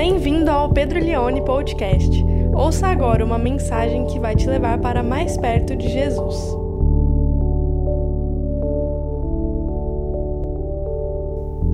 Bem-vindo ao Pedro Leone Podcast. Ouça agora uma mensagem que vai te levar para mais perto de Jesus.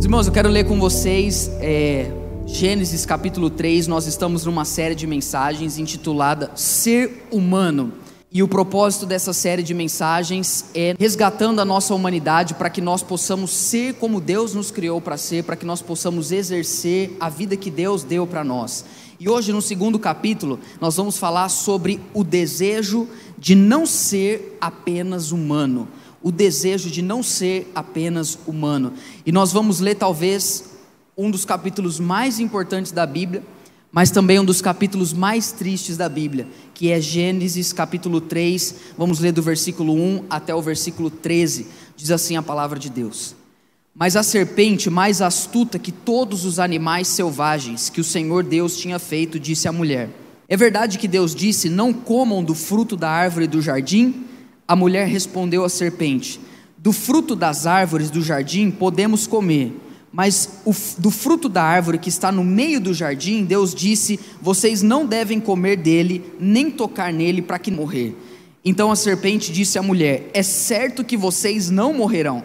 Irmãos, eu quero ler com vocês é, Gênesis capítulo 3. Nós estamos numa série de mensagens intitulada Ser Humano. E o propósito dessa série de mensagens é resgatando a nossa humanidade para que nós possamos ser como Deus nos criou para ser, para que nós possamos exercer a vida que Deus deu para nós. E hoje, no segundo capítulo, nós vamos falar sobre o desejo de não ser apenas humano. O desejo de não ser apenas humano. E nós vamos ler, talvez, um dos capítulos mais importantes da Bíblia, mas também um dos capítulos mais tristes da Bíblia, que é Gênesis capítulo 3, vamos ler do versículo 1 até o versículo 13, diz assim a palavra de Deus. Mas a serpente, mais astuta que todos os animais selvagens que o Senhor Deus tinha feito, disse à mulher: É verdade que Deus disse: Não comam do fruto da árvore do jardim? A mulher respondeu à serpente: Do fruto das árvores do jardim podemos comer mas o, do fruto da árvore que está no meio do jardim, Deus disse: Vocês não devem comer dele, nem tocar nele, para que morrer. Então a serpente disse à mulher: É certo que vocês não morrerão,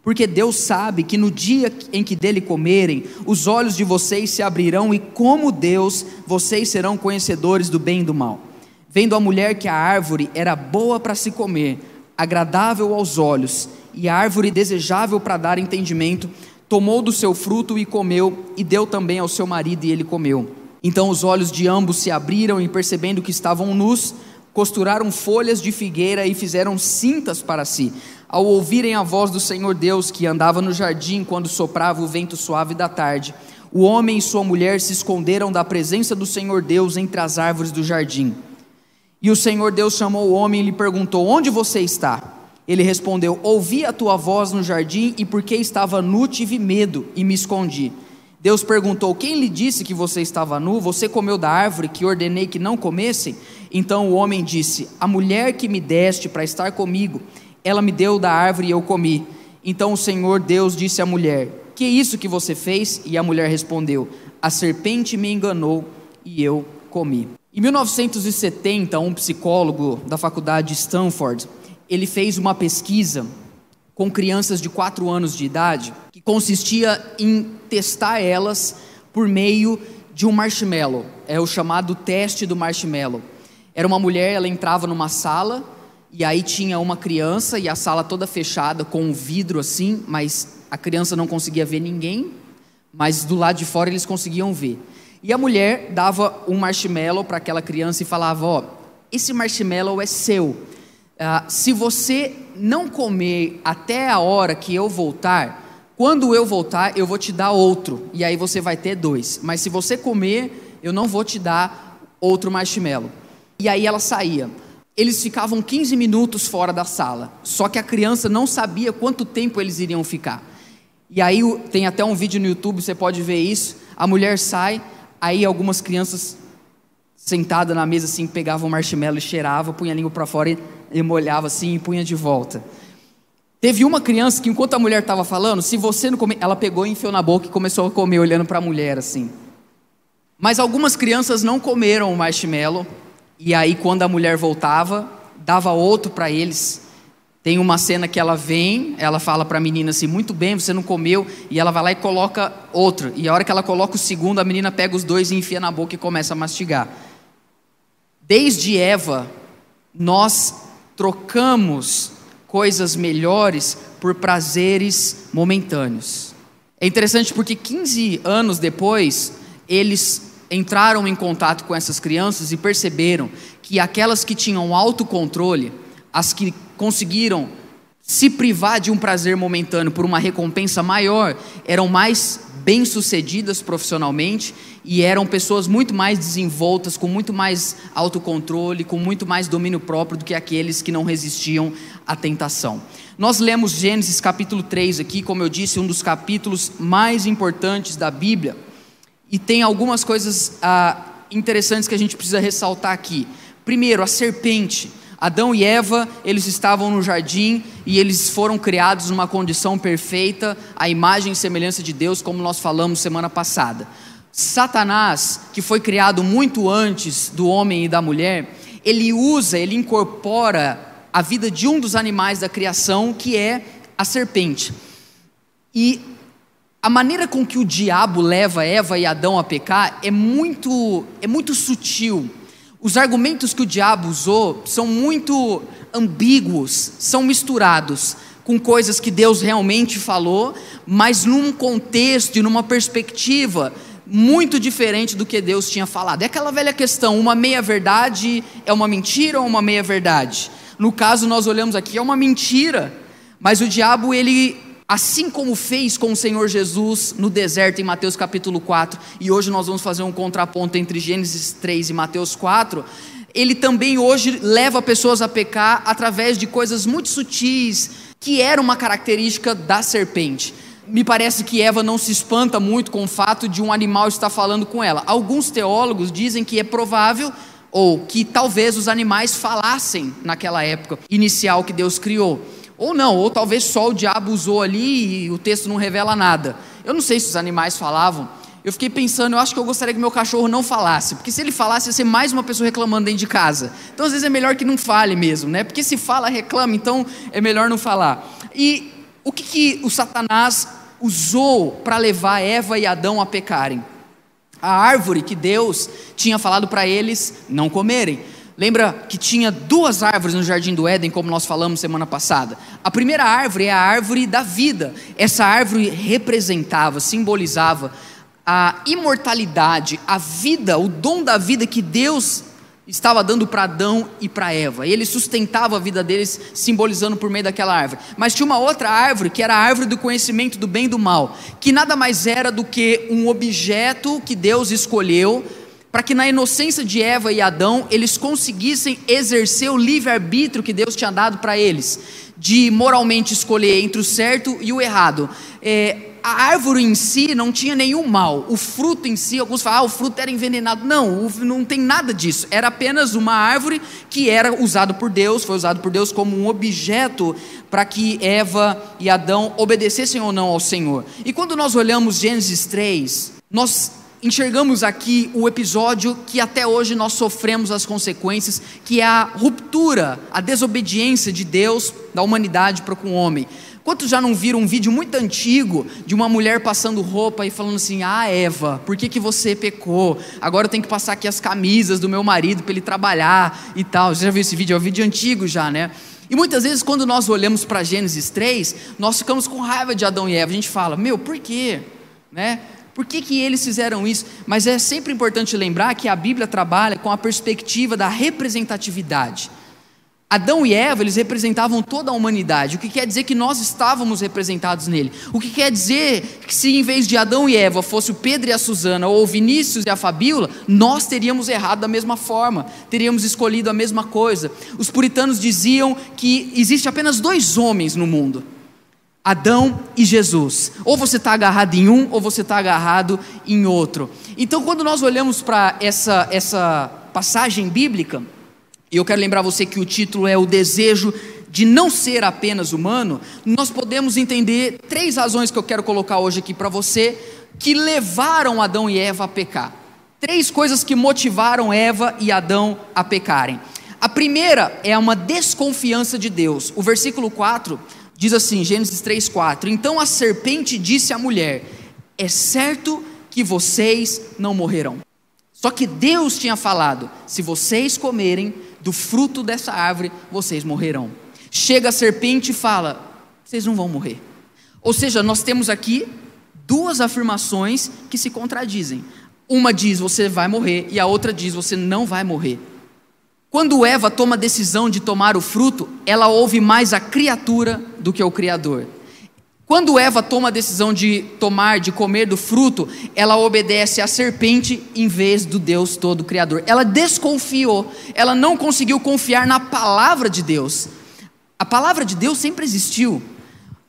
porque Deus sabe que no dia em que dele comerem, os olhos de vocês se abrirão, e como Deus, vocês serão conhecedores do bem e do mal. Vendo a mulher que a árvore era boa para se comer, agradável aos olhos, e a árvore desejável para dar entendimento, tomou do seu fruto e comeu, e deu também ao seu marido, e ele comeu. Então os olhos de ambos se abriram, e percebendo que estavam nus, costuraram folhas de figueira e fizeram cintas para si. Ao ouvirem a voz do Senhor Deus, que andava no jardim quando soprava o vento suave da tarde, o homem e sua mulher se esconderam da presença do Senhor Deus entre as árvores do jardim. E o Senhor Deus chamou o homem e lhe perguntou: Onde você está? Ele respondeu: Ouvi a tua voz no jardim e porque estava nu tive medo e me escondi. Deus perguntou: Quem lhe disse que você estava nu? Você comeu da árvore que ordenei que não comessem? Então o homem disse: A mulher que me deste para estar comigo, ela me deu da árvore e eu comi. Então o Senhor Deus disse à mulher: Que é isso que você fez? E a mulher respondeu: A serpente me enganou e eu comi. Em 1970, um psicólogo da faculdade de Stanford ele fez uma pesquisa com crianças de 4 anos de idade, que consistia em testar elas por meio de um marshmallow, é o chamado teste do marshmallow. Era uma mulher, ela entrava numa sala e aí tinha uma criança e a sala toda fechada com um vidro assim, mas a criança não conseguia ver ninguém, mas do lado de fora eles conseguiam ver. E a mulher dava um marshmallow para aquela criança e falava: Ó, esse marshmallow é seu ah, se você não comer até a hora que eu voltar, quando eu voltar, eu vou te dar outro, e aí você vai ter dois. Mas se você comer, eu não vou te dar outro marshmallow. E aí ela saía. Eles ficavam 15 minutos fora da sala, só que a criança não sabia quanto tempo eles iriam ficar. E aí tem até um vídeo no YouTube, você pode ver isso. A mulher sai, aí algumas crianças sentadas na mesa assim pegavam o marshmallow e cheirava, punha a língua para fora e ele molhava assim e punha de volta. Teve uma criança que, enquanto a mulher estava falando, se você não comer, ela pegou e enfiou na boca e começou a comer, olhando para a mulher assim. Mas algumas crianças não comeram o marshmallow, e aí, quando a mulher voltava, dava outro para eles. Tem uma cena que ela vem, ela fala para a menina assim: Muito bem, você não comeu, e ela vai lá e coloca outro. E a hora que ela coloca o segundo, a menina pega os dois e enfia na boca e começa a mastigar. Desde Eva, nós trocamos coisas melhores por prazeres momentâneos. É interessante porque 15 anos depois, eles entraram em contato com essas crianças e perceberam que aquelas que tinham autocontrole, as que conseguiram se privar de um prazer momentâneo por uma recompensa maior, eram mais bem-sucedidas profissionalmente e eram pessoas muito mais desenvoltas, com muito mais autocontrole, com muito mais domínio próprio do que aqueles que não resistiam à tentação. Nós lemos Gênesis capítulo 3 aqui, como eu disse, um dos capítulos mais importantes da Bíblia, e tem algumas coisas ah, interessantes que a gente precisa ressaltar aqui. Primeiro, a serpente. Adão e Eva, eles estavam no jardim e eles foram criados numa condição perfeita, a imagem e semelhança de Deus, como nós falamos semana passada. Satanás, que foi criado muito antes do homem e da mulher, ele usa, ele incorpora a vida de um dos animais da criação, que é a serpente. E a maneira com que o diabo leva Eva e Adão a pecar é muito, é muito sutil. Os argumentos que o diabo usou são muito ambíguos, são misturados com coisas que Deus realmente falou, mas num contexto e numa perspectiva muito diferente do que Deus tinha falado. É aquela velha questão: uma meia-verdade é uma mentira ou uma meia-verdade? No caso, nós olhamos aqui, é uma mentira, mas o diabo, ele, assim como fez com o Senhor Jesus no deserto, em Mateus capítulo 4, e hoje nós vamos fazer um contraponto entre Gênesis 3 e Mateus 4, ele também hoje leva pessoas a pecar através de coisas muito sutis, que era uma característica da serpente me parece que Eva não se espanta muito com o fato de um animal estar falando com ela. Alguns teólogos dizem que é provável ou que talvez os animais falassem naquela época inicial que Deus criou. Ou não, ou talvez só o diabo usou ali e o texto não revela nada. Eu não sei se os animais falavam. Eu fiquei pensando, eu acho que eu gostaria que meu cachorro não falasse, porque se ele falasse ia ser mais uma pessoa reclamando dentro de casa. Então às vezes é melhor que não fale mesmo, né? Porque se fala, reclama, então é melhor não falar. E o que, que o Satanás usou para levar Eva e Adão a pecarem? A árvore que Deus tinha falado para eles não comerem. Lembra que tinha duas árvores no jardim do Éden, como nós falamos semana passada? A primeira árvore é a árvore da vida. Essa árvore representava, simbolizava a imortalidade, a vida, o dom da vida que Deus estava dando para Adão e para Eva. Ele sustentava a vida deles, simbolizando por meio daquela árvore. Mas tinha uma outra árvore, que era a árvore do conhecimento do bem e do mal, que nada mais era do que um objeto que Deus escolheu para que na inocência de Eva e Adão eles conseguissem exercer o livre-arbítrio que Deus tinha dado para eles, de moralmente escolher entre o certo e o errado. É, a árvore em si não tinha nenhum mal, o fruto em si, alguns falam, ah, o fruto era envenenado. Não, não tem nada disso. Era apenas uma árvore que era usado por Deus, foi usado por Deus como um objeto para que Eva e Adão obedecessem ou não ao Senhor. E quando nós olhamos Gênesis 3, nós enxergamos aqui o episódio que até hoje nós sofremos as consequências, que é a ruptura, a desobediência de Deus, da humanidade para com o homem. Quantos já não viram um vídeo muito antigo de uma mulher passando roupa e falando assim: Ah, Eva, por que, que você pecou? Agora eu tenho que passar aqui as camisas do meu marido para ele trabalhar e tal. Você já viu esse vídeo? É um vídeo antigo já, né? E muitas vezes, quando nós olhamos para Gênesis 3, nós ficamos com raiva de Adão e Eva. A gente fala: Meu, por quê? Né? Por que, que eles fizeram isso? Mas é sempre importante lembrar que a Bíblia trabalha com a perspectiva da representatividade. Adão e Eva, eles representavam toda a humanidade, o que quer dizer que nós estávamos representados nele. O que quer dizer que se em vez de Adão e Eva fosse o Pedro e a Susana, ou Vinícius e a Fabíola, nós teríamos errado da mesma forma, teríamos escolhido a mesma coisa. Os puritanos diziam que existe apenas dois homens no mundo: Adão e Jesus. Ou você está agarrado em um, ou você está agarrado em outro. Então, quando nós olhamos para essa, essa passagem bíblica, e eu quero lembrar você que o título é O Desejo de Não Ser Apenas Humano. Nós podemos entender três razões que eu quero colocar hoje aqui para você que levaram Adão e Eva a pecar. Três coisas que motivaram Eva e Adão a pecarem. A primeira é uma desconfiança de Deus. O versículo 4 diz assim, Gênesis 3:4. Então a serpente disse à mulher: É certo que vocês não morrerão. Só que Deus tinha falado: se vocês comerem, do fruto dessa árvore vocês morrerão. Chega a serpente e fala: vocês não vão morrer. Ou seja, nós temos aqui duas afirmações que se contradizem. Uma diz você vai morrer e a outra diz você não vai morrer. Quando Eva toma a decisão de tomar o fruto, ela ouve mais a criatura do que o Criador. Quando Eva toma a decisão de tomar, de comer do fruto, ela obedece à serpente em vez do Deus todo Criador. Ela desconfiou, ela não conseguiu confiar na palavra de Deus. A palavra de Deus sempre existiu.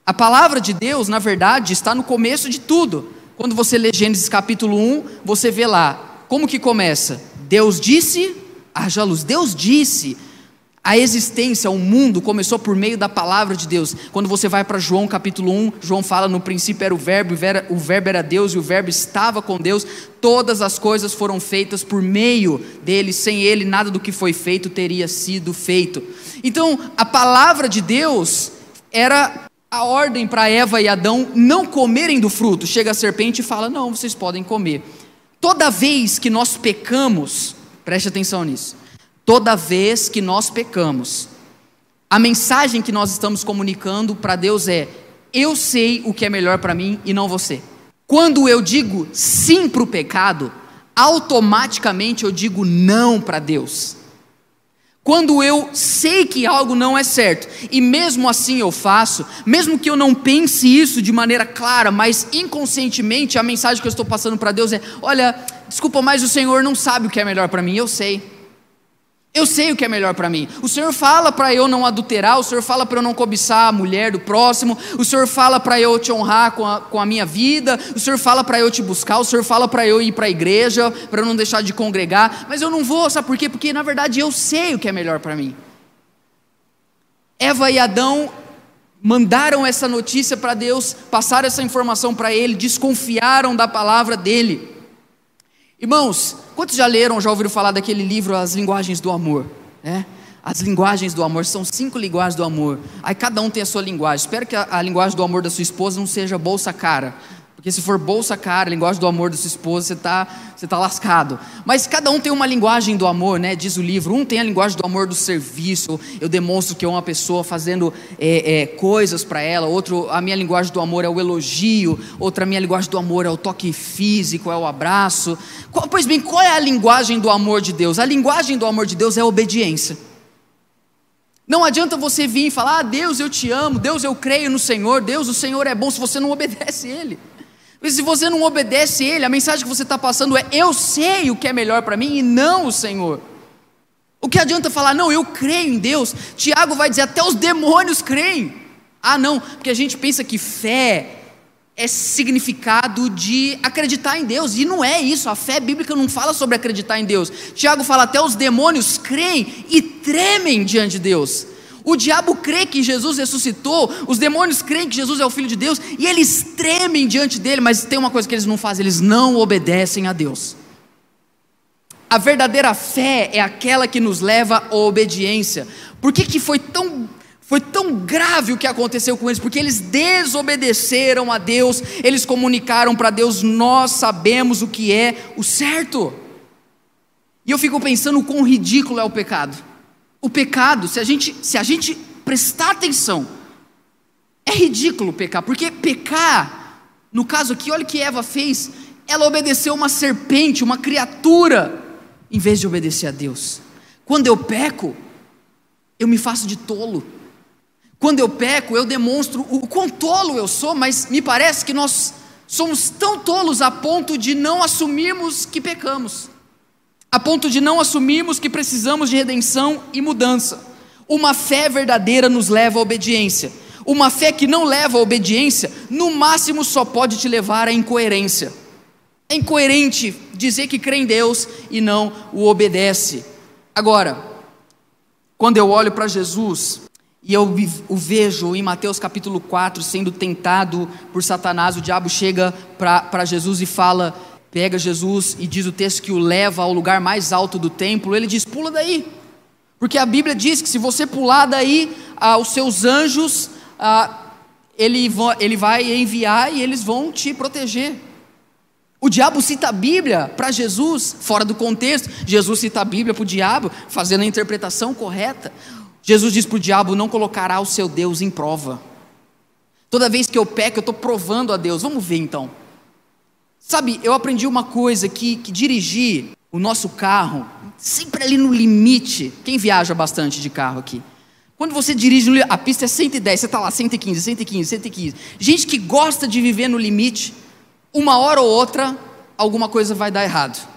A palavra de Deus, na verdade, está no começo de tudo. Quando você lê Gênesis capítulo 1, você vê lá, como que começa? Deus disse, haja luz. Deus disse. A existência, o mundo começou por meio da palavra de Deus. Quando você vai para João capítulo 1, João fala: no princípio era o Verbo, o Verbo era Deus e o Verbo estava com Deus. Todas as coisas foram feitas por meio dele, sem ele, nada do que foi feito teria sido feito. Então, a palavra de Deus era a ordem para Eva e Adão não comerem do fruto. Chega a serpente e fala: não, vocês podem comer. Toda vez que nós pecamos, preste atenção nisso Toda vez que nós pecamos, a mensagem que nós estamos comunicando para Deus é: eu sei o que é melhor para mim e não você. Quando eu digo sim para o pecado, automaticamente eu digo não para Deus. Quando eu sei que algo não é certo e mesmo assim eu faço, mesmo que eu não pense isso de maneira clara, mas inconscientemente a mensagem que eu estou passando para Deus é: olha, desculpa, mas o Senhor não sabe o que é melhor para mim, eu sei. Eu sei o que é melhor para mim. O Senhor fala para eu não adulterar, o Senhor fala para eu não cobiçar a mulher do próximo, o Senhor fala para eu te honrar com a, com a minha vida, o Senhor fala para eu te buscar, o Senhor fala para eu ir para a igreja, para eu não deixar de congregar, mas eu não vou, sabe por quê? Porque na verdade eu sei o que é melhor para mim. Eva e Adão mandaram essa notícia para Deus, passaram essa informação para ele, desconfiaram da palavra dele. Irmãos, quantos já leram, já ouviram falar daquele livro As Linguagens do Amor? É? As linguagens do amor, são cinco linguagens do amor. Aí cada um tem a sua linguagem. Espero que a, a linguagem do amor da sua esposa não seja bolsa cara. Porque se for bolsa cara, linguagem do amor da sua esposa, você está você tá lascado. Mas cada um tem uma linguagem do amor, né? Diz o livro. Um tem a linguagem do amor do serviço. Eu demonstro que é uma pessoa fazendo é, é, coisas para ela. Outro, a minha linguagem do amor é o elogio. Outra, a minha linguagem do amor é o toque físico, é o abraço. Qual, pois bem, qual é a linguagem do amor de Deus? A linguagem do amor de Deus é a obediência. Não adianta você vir e falar, ah, Deus eu te amo, Deus eu creio no Senhor, Deus o Senhor é bom, se você não obedece Ele. Porque se você não obedece Ele, a mensagem que você está passando é: eu sei o que é melhor para mim e não o Senhor. O que adianta falar, não, eu creio em Deus? Tiago vai dizer: até os demônios creem. Ah, não, porque a gente pensa que fé é significado de acreditar em Deus, e não é isso, a fé bíblica não fala sobre acreditar em Deus. Tiago fala: até os demônios creem e tremem diante de Deus. O diabo crê que Jesus ressuscitou, os demônios creem que Jesus é o Filho de Deus e eles tremem diante dele, mas tem uma coisa que eles não fazem: eles não obedecem a Deus. A verdadeira fé é aquela que nos leva à obediência. Por que, que foi tão foi tão grave o que aconteceu com eles, porque eles desobedeceram a Deus, eles comunicaram para Deus: Nós sabemos o que é o certo. E eu fico pensando o quão ridículo é o pecado. O pecado, se a gente, se a gente prestar atenção, é ridículo pecar, porque pecar, no caso aqui, olha o que Eva fez, ela obedeceu uma serpente, uma criatura, em vez de obedecer a Deus. Quando eu peco, eu me faço de tolo. Quando eu peco, eu demonstro o quão tolo eu sou, mas me parece que nós somos tão tolos a ponto de não assumirmos que pecamos a ponto de não assumirmos que precisamos de redenção e mudança. Uma fé verdadeira nos leva à obediência. Uma fé que não leva à obediência, no máximo só pode te levar à incoerência. É incoerente dizer que crê em Deus e não o obedece. Agora, quando eu olho para Jesus e eu o vejo em Mateus capítulo 4 sendo tentado por Satanás, o diabo chega para Jesus e fala: pega Jesus e diz o texto que o leva ao lugar mais alto do templo, ele diz: pula daí. Porque a Bíblia diz que se você pular daí, ah, os seus anjos, ah, ele, ele vai enviar e eles vão te proteger. O diabo cita a Bíblia para Jesus, fora do contexto. Jesus cita a Bíblia para o diabo, fazendo a interpretação correta. Jesus diz para o diabo: não colocará o seu Deus em prova. Toda vez que eu peco, eu estou provando a Deus. Vamos ver então. Sabe, eu aprendi uma coisa que, que dirigir o nosso carro, sempre ali no limite. Quem viaja bastante de carro aqui? Quando você dirige, a pista é 110, você está lá 115, 115, 115. Gente que gosta de viver no limite, uma hora ou outra, alguma coisa vai dar errado.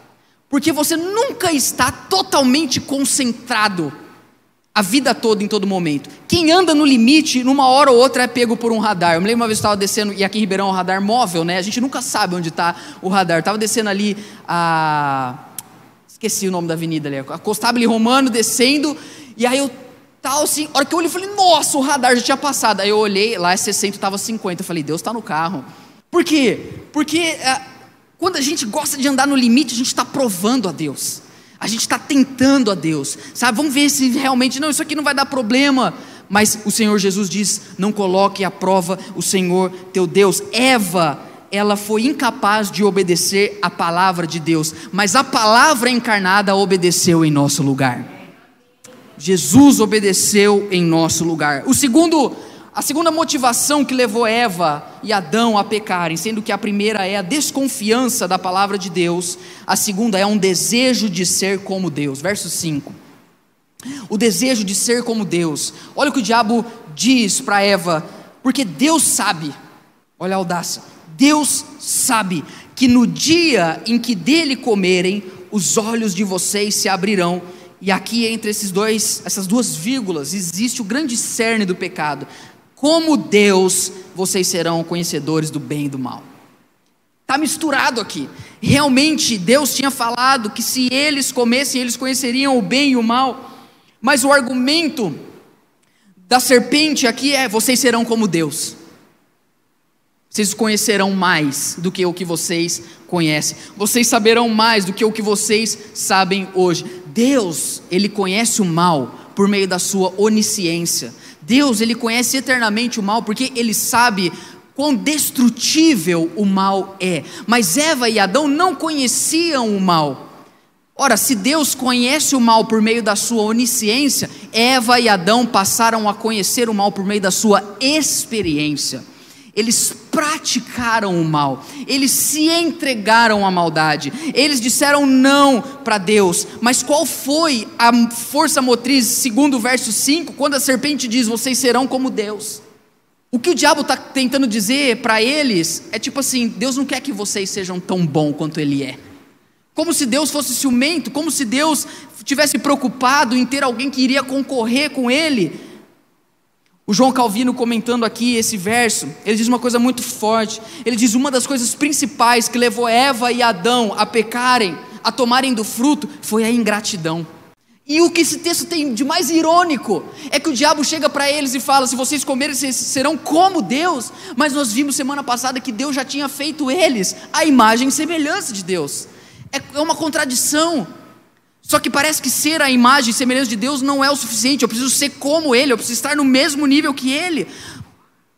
Porque você nunca está totalmente concentrado a vida toda, em todo momento. Quem anda no limite, numa hora ou outra é pego por um radar. Eu me lembro uma vez que estava descendo, e aqui em Ribeirão é um radar móvel, né? A gente nunca sabe onde está o radar. Estava descendo ali a. Esqueci o nome da avenida ali, a Costabile Romano descendo, e aí eu tal, assim. A hora que eu olhei, eu falei, nossa, o radar já tinha passado. Aí eu olhei, lá é 60, estava 50. Eu falei, Deus está no carro. Por quê? Porque é, quando a gente gosta de andar no limite, a gente está provando a Deus. A gente está tentando a Deus, sabe? Vamos ver se realmente, não, isso aqui não vai dar problema. Mas o Senhor Jesus diz: não coloque à prova o Senhor teu Deus. Eva, ela foi incapaz de obedecer a palavra de Deus, mas a palavra encarnada obedeceu em nosso lugar. Jesus obedeceu em nosso lugar. O segundo, a segunda motivação que levou Eva e Adão a pecarem, sendo que a primeira é a desconfiança da palavra de Deus, a segunda é um desejo de ser como Deus. Verso 5. O desejo de ser como Deus. Olha o que o diabo diz para Eva, porque Deus sabe, olha a audácia, Deus sabe que no dia em que dele comerem, os olhos de vocês se abrirão e aqui entre esses dois, essas duas vírgulas, existe o grande cerne do pecado. Como Deus, vocês serão conhecedores do bem e do mal. Está misturado aqui. Realmente, Deus tinha falado que se eles comessem, eles conheceriam o bem e o mal. Mas o argumento da serpente aqui é: vocês serão como Deus. Vocês conhecerão mais do que o que vocês conhecem. Vocês saberão mais do que o que vocês sabem hoje. Deus, ele conhece o mal por meio da sua onisciência. Deus, ele conhece eternamente o mal porque ele sabe quão destrutível o mal é. Mas Eva e Adão não conheciam o mal. Ora, se Deus conhece o mal por meio da sua onisciência, Eva e Adão passaram a conhecer o mal por meio da sua experiência. Eles praticaram o mal, eles se entregaram à maldade, eles disseram não para Deus. Mas qual foi a força motriz, segundo o verso 5, quando a serpente diz: Vocês serão como Deus? O que o diabo está tentando dizer para eles é tipo assim: Deus não quer que vocês sejam tão bom quanto Ele é. Como se Deus fosse ciumento, como se Deus tivesse preocupado em ter alguém que iria concorrer com Ele o João Calvino comentando aqui esse verso, ele diz uma coisa muito forte. Ele diz uma das coisas principais que levou Eva e Adão a pecarem, a tomarem do fruto, foi a ingratidão. E o que esse texto tem de mais irônico é que o diabo chega para eles e fala: se vocês comerem, vocês serão como Deus. Mas nós vimos semana passada que Deus já tinha feito eles a imagem e semelhança de Deus. É, é uma contradição. Só que parece que ser a imagem e semelhança de Deus não é o suficiente. Eu preciso ser como Ele, eu preciso estar no mesmo nível que Ele.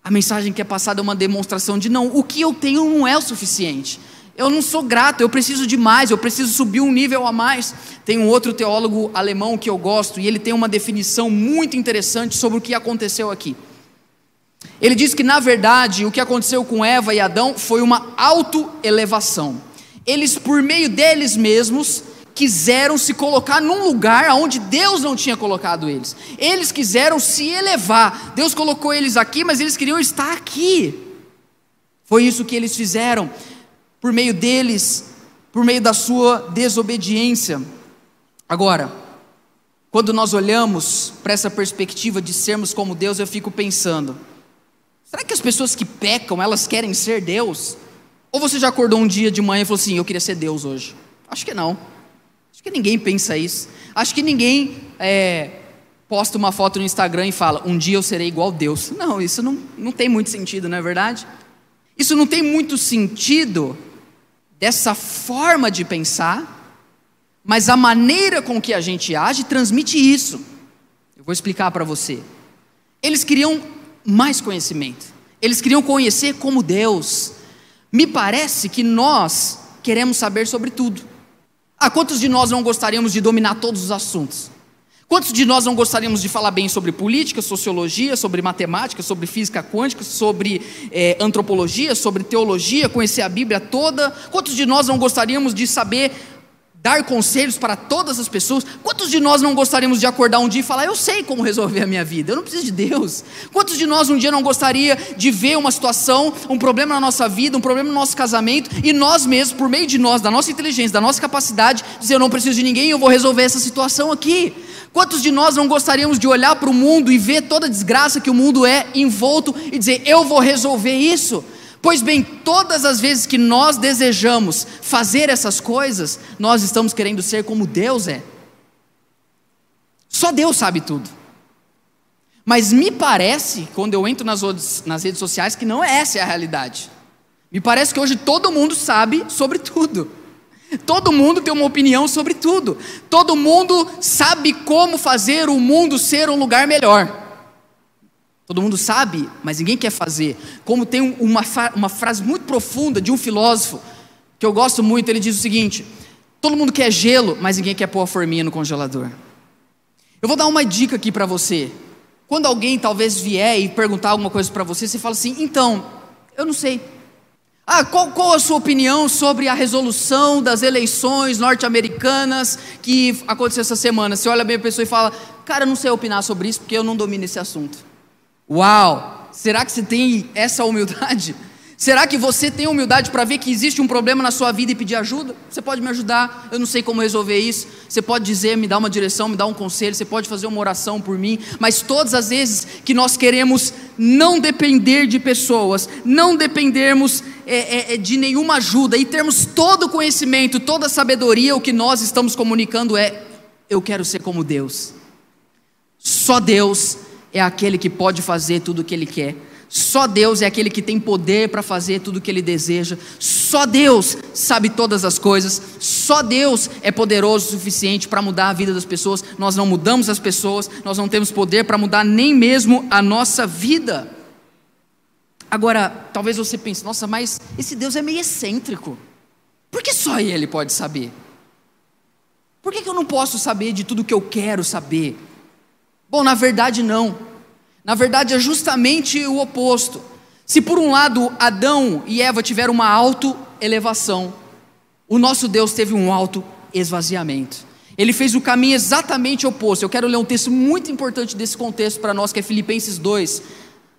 A mensagem que é passada é uma demonstração de não, o que eu tenho não é o suficiente. Eu não sou grato, eu preciso de mais, eu preciso subir um nível a mais. Tem um outro teólogo alemão que eu gosto e ele tem uma definição muito interessante sobre o que aconteceu aqui. Ele diz que, na verdade, o que aconteceu com Eva e Adão foi uma autoelevação. Eles, por meio deles mesmos, quiseram se colocar num lugar onde Deus não tinha colocado eles. Eles quiseram se elevar. Deus colocou eles aqui, mas eles queriam estar aqui. Foi isso que eles fizeram por meio deles, por meio da sua desobediência. Agora, quando nós olhamos para essa perspectiva de sermos como Deus, eu fico pensando: será que as pessoas que pecam, elas querem ser Deus? Ou você já acordou um dia de manhã e falou assim: eu queria ser Deus hoje? Acho que não. Acho que ninguém pensa isso. Acho que ninguém é, posta uma foto no Instagram e fala: Um dia eu serei igual a Deus. Não, isso não, não tem muito sentido, não é verdade? Isso não tem muito sentido dessa forma de pensar, mas a maneira com que a gente age transmite isso. Eu vou explicar para você. Eles queriam mais conhecimento, eles queriam conhecer como Deus. Me parece que nós queremos saber sobre tudo. Ah, quantos de nós não gostaríamos de dominar todos os assuntos? Quantos de nós não gostaríamos de falar bem sobre política, sociologia, sobre matemática, sobre física quântica, sobre é, antropologia, sobre teologia, conhecer a Bíblia toda? Quantos de nós não gostaríamos de saber dar conselhos para todas as pessoas. Quantos de nós não gostaríamos de acordar um dia e falar: Eu sei como resolver a minha vida, eu não preciso de Deus? Quantos de nós um dia não gostaria de ver uma situação, um problema na nossa vida, um problema no nosso casamento, e nós mesmos, por meio de nós, da nossa inteligência, da nossa capacidade, dizer: Eu não preciso de ninguém, eu vou resolver essa situação aqui? Quantos de nós não gostaríamos de olhar para o mundo e ver toda a desgraça que o mundo é envolto e dizer: Eu vou resolver isso? Pois bem, todas as vezes que nós desejamos fazer essas coisas, nós estamos querendo ser como Deus é. Só Deus sabe tudo. Mas me parece, quando eu entro nas, nas redes sociais, que não essa é a realidade. Me parece que hoje todo mundo sabe sobre tudo. Todo mundo tem uma opinião sobre tudo. Todo mundo sabe como fazer o mundo ser um lugar melhor. Todo mundo sabe, mas ninguém quer fazer. Como tem uma, uma frase muito profunda de um filósofo, que eu gosto muito, ele diz o seguinte: todo mundo quer gelo, mas ninguém quer pôr a forminha no congelador. Eu vou dar uma dica aqui para você. Quando alguém talvez vier e perguntar alguma coisa para você, você fala assim: então, eu não sei. Ah, qual, qual, a sua opinião sobre a resolução das eleições norte-americanas que aconteceu essa semana? Você olha bem a pessoa e fala: cara, eu não sei opinar sobre isso porque eu não domino esse assunto. Uau! Será que você tem essa humildade? Será que você tem humildade para ver que existe um problema na sua vida e pedir ajuda? Você pode me ajudar, eu não sei como resolver isso. Você pode dizer, me dar uma direção, me dar um conselho, você pode fazer uma oração por mim, mas todas as vezes que nós queremos não depender de pessoas, não dependermos é, é, é de nenhuma ajuda e termos todo o conhecimento, toda a sabedoria, o que nós estamos comunicando é: eu quero ser como Deus. Só Deus é aquele que pode fazer tudo o que Ele quer. Só Deus é aquele que tem poder para fazer tudo o que Ele deseja. Só Deus sabe todas as coisas. Só Deus é poderoso o suficiente para mudar a vida das pessoas. Nós não mudamos as pessoas, nós não temos poder para mudar nem mesmo a nossa vida. Agora, talvez você pense, nossa, mas esse Deus é meio excêntrico. Por que só Ele pode saber? Por que, que eu não posso saber de tudo que eu quero saber? Bom, na verdade, não. Na verdade, é justamente o oposto. Se por um lado Adão e Eva tiveram uma auto-elevação, o nosso Deus teve um auto-esvaziamento. Ele fez o caminho exatamente oposto. Eu quero ler um texto muito importante desse contexto para nós, que é Filipenses 2,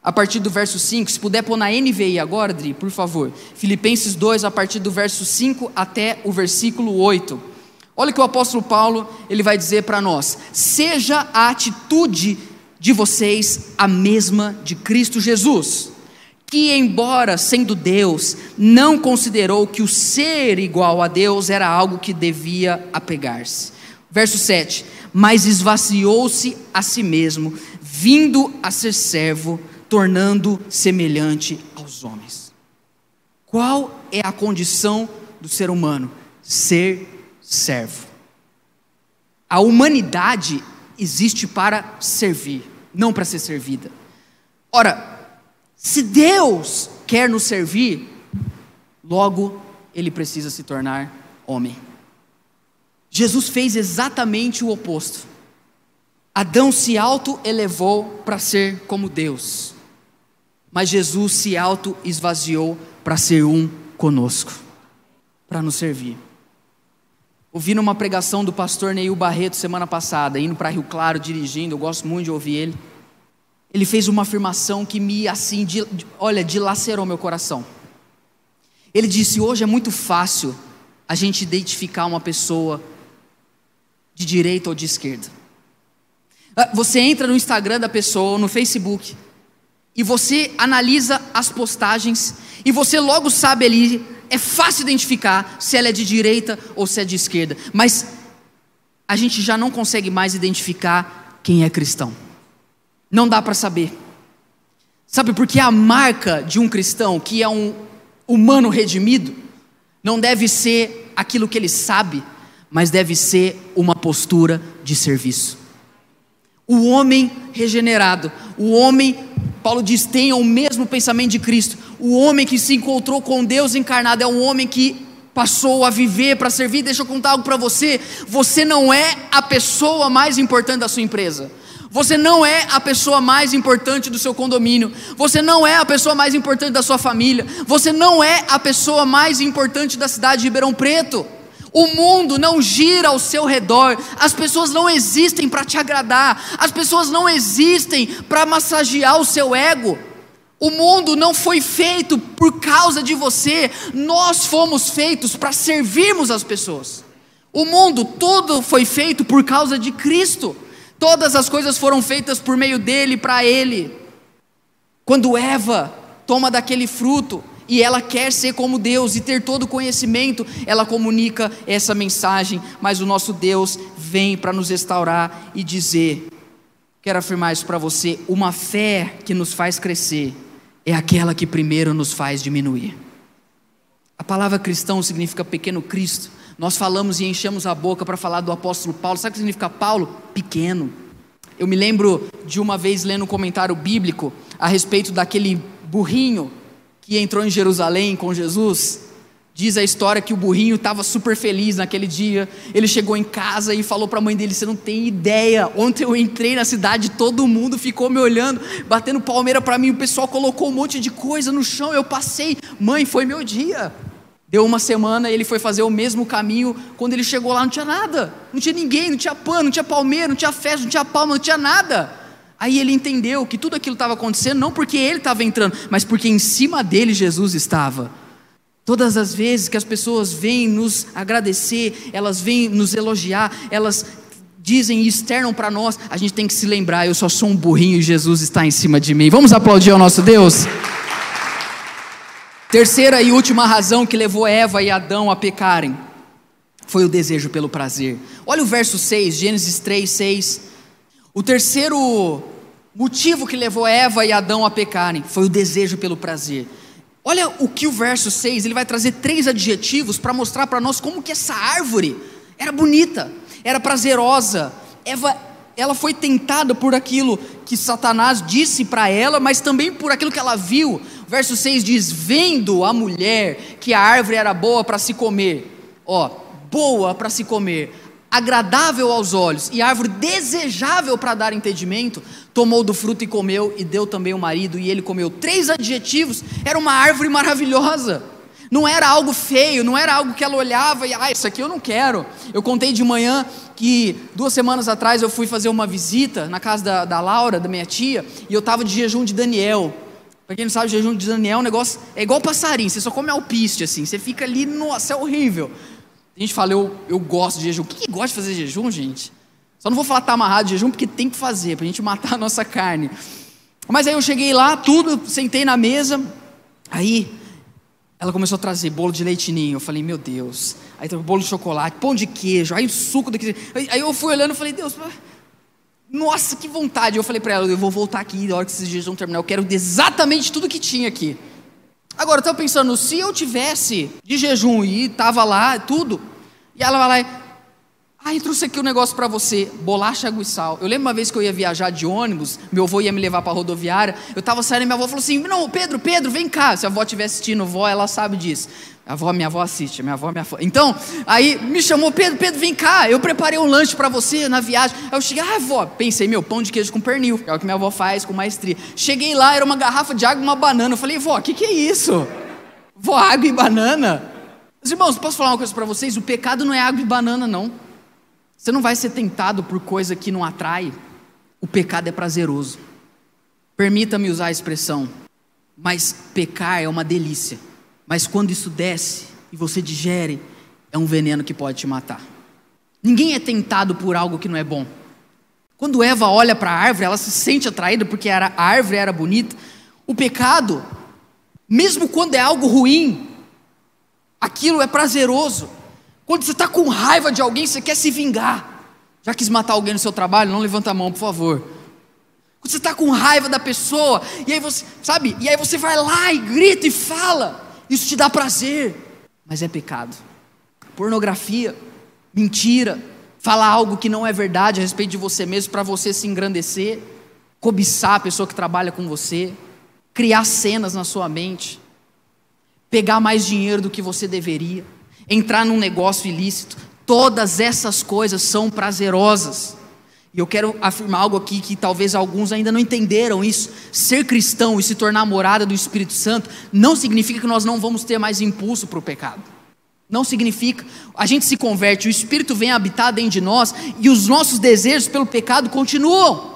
a partir do verso 5. Se puder pôr na NVI agora, Dri, por favor. Filipenses 2, a partir do verso 5 até o versículo 8. Olha o que o apóstolo Paulo ele vai dizer para nós: seja a atitude de vocês a mesma de Cristo Jesus, que embora sendo Deus, não considerou que o ser igual a Deus era algo que devia apegar-se. Verso 7: Mas esvaziou-se a si mesmo, vindo a ser servo, tornando semelhante aos homens. Qual é a condição do ser humano? Ser servo. A humanidade existe para servir, não para ser servida. Ora, se Deus quer nos servir, logo ele precisa se tornar homem. Jesus fez exatamente o oposto. Adão se auto-elevou para ser como Deus, mas Jesus se auto-esvaziou para ser um conosco, para nos servir. Ouvi numa pregação do pastor Neil Barreto semana passada, indo para Rio Claro dirigindo, eu gosto muito de ouvir ele. Ele fez uma afirmação que me, assim, de, olha, dilacerou meu coração. Ele disse: Hoje é muito fácil a gente identificar uma pessoa de direita ou de esquerda. Ah, você entra no Instagram da pessoa, no Facebook, e você analisa as postagens, e você logo sabe ali é fácil identificar se ela é de direita ou se é de esquerda, mas a gente já não consegue mais identificar quem é cristão. Não dá para saber. Sabe por que a marca de um cristão, que é um humano redimido, não deve ser aquilo que ele sabe, mas deve ser uma postura de serviço. O homem regenerado, o homem, Paulo diz, tenha o mesmo pensamento de Cristo. O homem que se encontrou com Deus encarnado é um homem que passou a viver para servir. Deixa eu contar algo para você. Você não é a pessoa mais importante da sua empresa. Você não é a pessoa mais importante do seu condomínio. Você não é a pessoa mais importante da sua família. Você não é a pessoa mais importante da cidade de Ribeirão Preto. O mundo não gira ao seu redor, as pessoas não existem para te agradar, as pessoas não existem para massagear o seu ego. O mundo não foi feito por causa de você, nós fomos feitos para servirmos as pessoas. O mundo, tudo foi feito por causa de Cristo, todas as coisas foram feitas por meio dele, para ele. Quando Eva toma daquele fruto, e ela quer ser como Deus e ter todo o conhecimento, ela comunica essa mensagem, mas o nosso Deus vem para nos restaurar e dizer: Quero afirmar isso para você: uma fé que nos faz crescer é aquela que primeiro nos faz diminuir. A palavra cristão significa pequeno Cristo. Nós falamos e enchemos a boca para falar do apóstolo Paulo. Sabe o que significa Paulo? Pequeno. Eu me lembro de uma vez lendo um comentário bíblico a respeito daquele burrinho que entrou em Jerusalém com Jesus. Diz a história que o burrinho estava super feliz naquele dia. Ele chegou em casa e falou para a mãe dele: Você não tem ideia. Ontem eu entrei na cidade, todo mundo ficou me olhando, batendo palmeira para mim. O pessoal colocou um monte de coisa no chão. Eu passei, mãe, foi meu dia. Deu uma semana, ele foi fazer o mesmo caminho. Quando ele chegou lá, não tinha nada, não tinha ninguém, não tinha pano, não tinha palmeira, não tinha festa, não tinha palma, não tinha nada. Aí ele entendeu que tudo aquilo estava acontecendo não porque ele estava entrando, mas porque em cima dele Jesus estava. Todas as vezes que as pessoas vêm nos agradecer, elas vêm nos elogiar, elas dizem e externam para nós, a gente tem que se lembrar: eu só sou um burrinho e Jesus está em cima de mim. Vamos aplaudir ao nosso Deus? Terceira e última razão que levou Eva e Adão a pecarem foi o desejo pelo prazer. Olha o verso 6, Gênesis 3, 6. O terceiro motivo que levou Eva e Adão a pecarem foi o desejo pelo prazer. Olha o que o verso 6, ele vai trazer três adjetivos para mostrar para nós como que essa árvore era bonita, era prazerosa. Eva, ela foi tentada por aquilo que Satanás disse para ela, mas também por aquilo que ela viu. Verso 6 diz: "Vendo a mulher que a árvore era boa para se comer". Ó, boa para se comer, agradável aos olhos e árvore desejável para dar entendimento, tomou do fruto e comeu, e deu também o marido, e ele comeu. Três adjetivos, era uma árvore maravilhosa. Não era algo feio, não era algo que ela olhava e, ah, isso aqui eu não quero. Eu contei de manhã que duas semanas atrás eu fui fazer uma visita na casa da, da Laura, da minha tia, e eu estava de jejum de Daniel. Para quem não sabe, jejum de Daniel é um negócio, é igual passarinho, você só come alpiste assim, você fica ali, nossa, é horrível. A gente fala, eu, eu gosto de jejum. O que, que gosta de fazer jejum, gente? Só não vou falar tá amarrado de jejum, porque tem que fazer, para a gente matar a nossa carne. Mas aí eu cheguei lá, tudo, sentei na mesa, aí ela começou a trazer bolo de leite ninho. Eu falei, meu Deus. Aí tem bolo de chocolate, pão de queijo, aí o suco daqui. Aí eu fui olhando e falei, Deus, nossa, que vontade. Eu falei para ela, eu vou voltar aqui na hora que esses vão terminar. Eu quero exatamente tudo que tinha aqui. Agora, estava pensando, se eu tivesse de jejum e estava lá, tudo, e ela vai lá e, eu trouxe aqui um negócio para você, bolacha, água e sal. Eu lembro uma vez que eu ia viajar de ônibus, meu avô ia me levar para rodoviária, eu estava saindo e minha avó falou assim, não, Pedro, Pedro, vem cá. Se a avó estiver assistindo, vó, ela sabe disso. A avó, minha avó assiste, minha avó, minha avó. Então, aí me chamou, Pedro, Pedro, vem cá, eu preparei um lanche para você na viagem. Aí eu cheguei, ah, avó, pensei, meu, pão de queijo com pernil, é o que minha avó faz com maestria. Cheguei lá, era uma garrafa de água e uma banana. Eu falei, vó, o que, que é isso? Vó, água e banana? Os irmãos, posso falar uma coisa para vocês? O pecado não é água e banana, não. Você não vai ser tentado por coisa que não atrai. O pecado é prazeroso. Permita-me usar a expressão, mas pecar é uma delícia. Mas quando isso desce e você digere, é um veneno que pode te matar. Ninguém é tentado por algo que não é bom. Quando Eva olha para a árvore, ela se sente atraída porque a árvore era bonita. O pecado, mesmo quando é algo ruim, aquilo é prazeroso. Quando você está com raiva de alguém, você quer se vingar. Já quis matar alguém no seu trabalho? Não levanta a mão, por favor. Quando você está com raiva da pessoa, e aí você, sabe? E aí você vai lá e grita e fala. Isso te dá prazer, mas é pecado. Pornografia, mentira, falar algo que não é verdade a respeito de você mesmo para você se engrandecer, cobiçar a pessoa que trabalha com você, criar cenas na sua mente, pegar mais dinheiro do que você deveria, entrar num negócio ilícito. Todas essas coisas são prazerosas. E eu quero afirmar algo aqui que talvez alguns ainda não entenderam isso. Ser cristão e se tornar morada do Espírito Santo não significa que nós não vamos ter mais impulso para o pecado. Não significa. A gente se converte, o Espírito vem habitar dentro de nós e os nossos desejos pelo pecado continuam.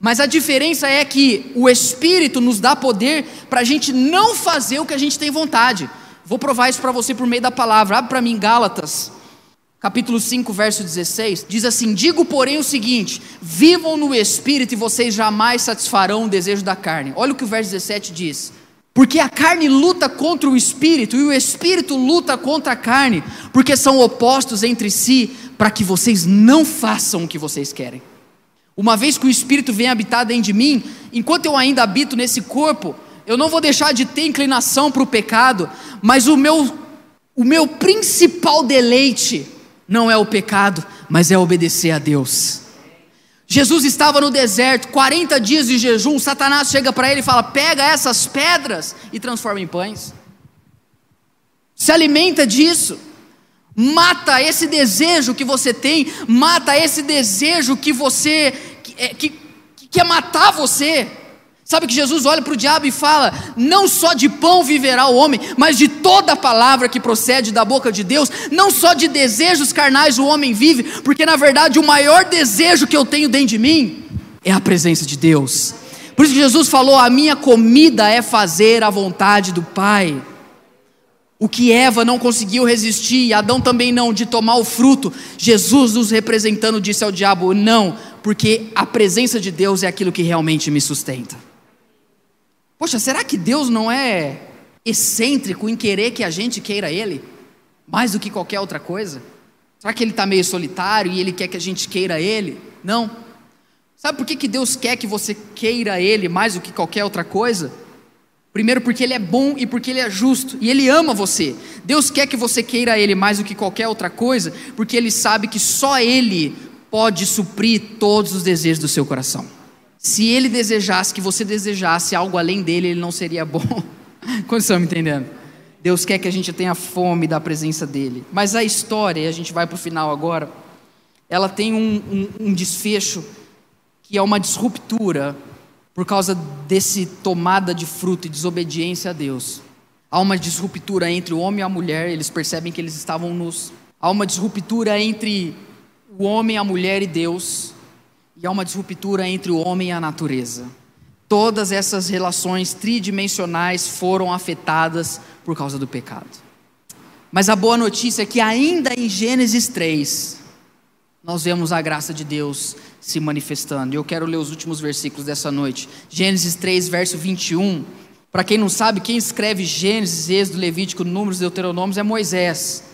Mas a diferença é que o Espírito nos dá poder para a gente não fazer o que a gente tem vontade. Vou provar isso para você por meio da palavra. Abre para mim Gálatas capítulo 5, verso 16, diz assim: Digo, porém, o seguinte: vivam no espírito e vocês jamais satisfarão o desejo da carne. Olha o que o verso 17 diz. Porque a carne luta contra o espírito e o espírito luta contra a carne, porque são opostos entre si, para que vocês não façam o que vocês querem. Uma vez que o Espírito vem habitar dentro de mim, enquanto eu ainda habito nesse corpo, eu não vou deixar de ter inclinação para o pecado, mas o meu, o meu principal deleite não é o pecado, mas é obedecer a Deus. Jesus estava no deserto, 40 dias de jejum. Satanás chega para ele e fala: Pega essas pedras e transforma em pães. Se alimenta disso. Mata esse desejo que você tem, mata esse desejo que você que, é, que, que quer matar você. Sabe que Jesus olha para o diabo e fala: Não só de pão viverá o homem, mas de toda palavra que procede da boca de Deus, não só de desejos carnais o homem vive, porque na verdade o maior desejo que eu tenho dentro de mim é a presença de Deus. Por isso que Jesus falou: A minha comida é fazer a vontade do Pai. O que Eva não conseguiu resistir, Adão também não, de tomar o fruto, Jesus nos representando disse ao diabo: Não, porque a presença de Deus é aquilo que realmente me sustenta. Poxa, será que Deus não é excêntrico em querer que a gente queira Ele? Mais do que qualquer outra coisa? Será que Ele está meio solitário e Ele quer que a gente queira Ele? Não. Sabe por que, que Deus quer que você queira Ele mais do que qualquer outra coisa? Primeiro, porque Ele é bom e porque Ele é justo e Ele ama você. Deus quer que você queira Ele mais do que qualquer outra coisa, porque Ele sabe que só Ele pode suprir todos os desejos do seu coração. Se ele desejasse que você desejasse algo além dele, ele não seria bom. Quantos estão me entendendo? Deus quer que a gente tenha fome da presença dele. Mas a história, e a gente vai para o final agora, ela tem um, um, um desfecho que é uma disruptura por causa desse tomada de fruto e desobediência a Deus. Há uma disruptura entre o homem e a mulher, eles percebem que eles estavam nus. Há uma disruptura entre o homem, a mulher e Deus e há uma disruptura entre o homem e a natureza. Todas essas relações tridimensionais foram afetadas por causa do pecado. Mas a boa notícia é que, ainda em Gênesis 3, nós vemos a graça de Deus se manifestando. Eu quero ler os últimos versículos dessa noite. Gênesis 3, verso 21. Para quem não sabe, quem escreve Gênesis, Êxodo, Levítico, Números, Deuteronômios é Moisés.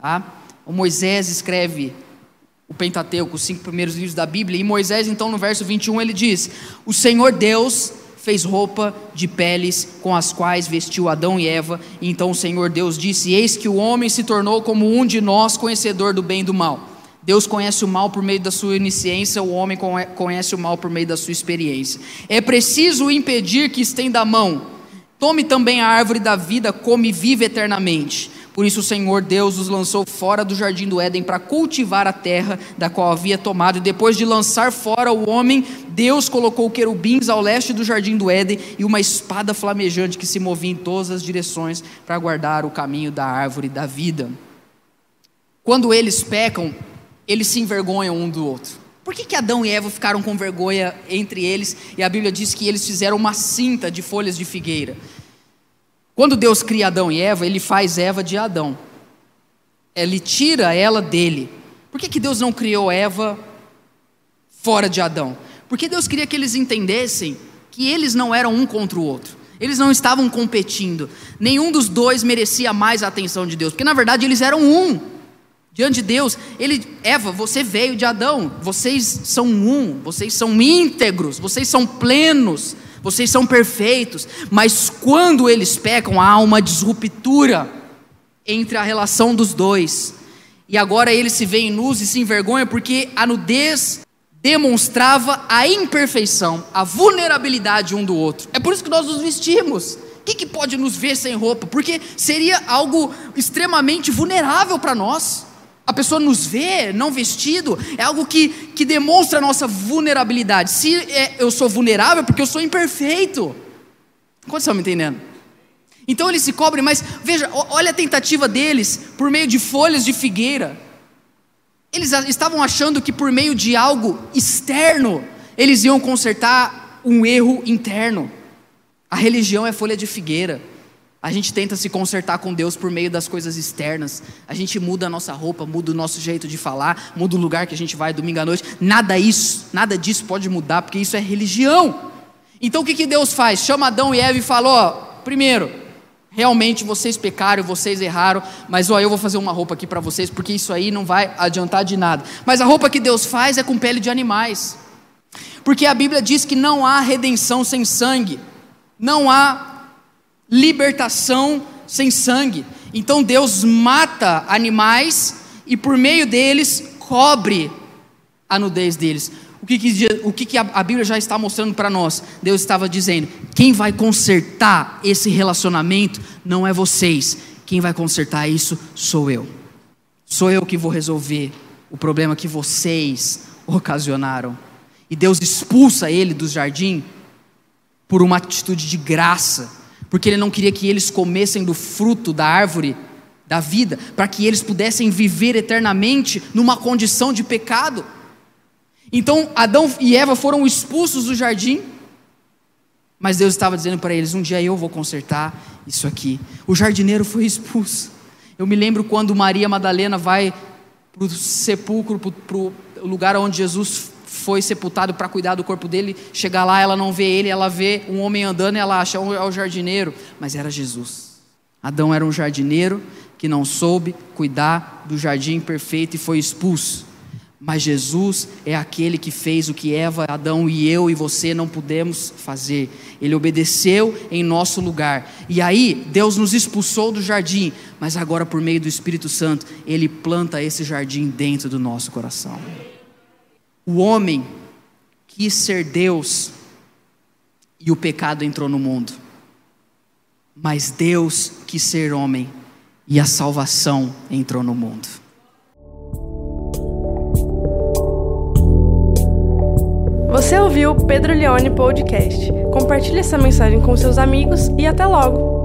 Tá? O Moisés escreve o Pentateuco, os cinco primeiros livros da Bíblia. E Moisés, então, no verso 21, ele diz: O Senhor Deus fez roupa de peles com as quais vestiu Adão e Eva. E então o Senhor Deus disse: Eis que o homem se tornou como um de nós, conhecedor do bem e do mal. Deus conhece o mal por meio da sua onisciência, o homem conhece o mal por meio da sua experiência. É preciso impedir que estenda a mão. Tome também a árvore da vida, come e vive eternamente. Por isso o Senhor Deus os lançou fora do jardim do Éden para cultivar a terra da qual havia tomado. E depois de lançar fora o homem, Deus colocou querubins ao leste do jardim do Éden e uma espada flamejante que se movia em todas as direções para guardar o caminho da árvore da vida. Quando eles pecam, eles se envergonham um do outro. Por que, que Adão e Eva ficaram com vergonha entre eles? E a Bíblia diz que eles fizeram uma cinta de folhas de figueira. Quando Deus cria Adão e Eva, ele faz Eva de Adão. Ele tira ela dele. Por que, que Deus não criou Eva fora de Adão? Porque Deus queria que eles entendessem que eles não eram um contra o outro. Eles não estavam competindo. Nenhum dos dois merecia mais a atenção de Deus, porque na verdade eles eram um. Diante de Deus, ele, Eva, você veio de Adão, vocês são um, vocês são íntegros, vocês são plenos, vocês são perfeitos, mas quando eles pecam, há uma disruptura entre a relação dos dois. E agora eles se veem nus e se envergonham porque a nudez demonstrava a imperfeição, a vulnerabilidade um do outro. É por isso que nós nos vestimos. O que, que pode nos ver sem roupa? Porque seria algo extremamente vulnerável para nós. A pessoa nos vê não vestido, é algo que, que demonstra a nossa vulnerabilidade. Se é, eu sou vulnerável, é porque eu sou imperfeito. Quantos estão me entendendo? Então eles se cobrem, mas veja, olha a tentativa deles por meio de folhas de figueira. Eles estavam achando que por meio de algo externo eles iam consertar um erro interno. A religião é folha de figueira. A gente tenta se consertar com Deus por meio das coisas externas. A gente muda a nossa roupa, muda o nosso jeito de falar, muda o lugar que a gente vai domingo à noite. Nada isso, nada disso pode mudar, porque isso é religião. Então o que, que Deus faz? Chama Adão e Eva e fala: ó, primeiro, realmente vocês pecaram, vocês erraram, mas ó, eu vou fazer uma roupa aqui para vocês, porque isso aí não vai adiantar de nada. Mas a roupa que Deus faz é com pele de animais. Porque a Bíblia diz que não há redenção sem sangue, não há libertação sem sangue. Então Deus mata animais e por meio deles cobre a nudez deles. O que, que, o que, que a Bíblia já está mostrando para nós? Deus estava dizendo: quem vai consertar esse relacionamento não é vocês, quem vai consertar isso sou eu. Sou eu que vou resolver o problema que vocês ocasionaram. E Deus expulsa ele do jardim por uma atitude de graça, porque ele não queria que eles comessem do fruto da árvore da vida, para que eles pudessem viver eternamente numa condição de pecado. Então Adão e Eva foram expulsos do jardim, mas Deus estava dizendo para eles: um dia eu vou consertar isso aqui. O jardineiro foi expulso. Eu me lembro quando Maria Madalena vai para o sepulcro, para o lugar onde Jesus foi sepultado para cuidar do corpo dele. Chegar lá, ela não vê ele, ela vê um homem andando e ela acha é o jardineiro, mas era Jesus. Adão era um jardineiro que não soube cuidar do jardim perfeito e foi expulso. Mas Jesus é aquele que fez o que Eva, Adão e eu e você não pudemos fazer. Ele obedeceu em nosso lugar. E aí, Deus nos expulsou do jardim, mas agora, por meio do Espírito Santo, Ele planta esse jardim dentro do nosso coração. O homem quis ser Deus e o pecado entrou no mundo. Mas Deus quis ser homem e a salvação entrou no mundo. Você ouviu o Pedro Leone Podcast. Compartilhe essa mensagem com seus amigos e até logo!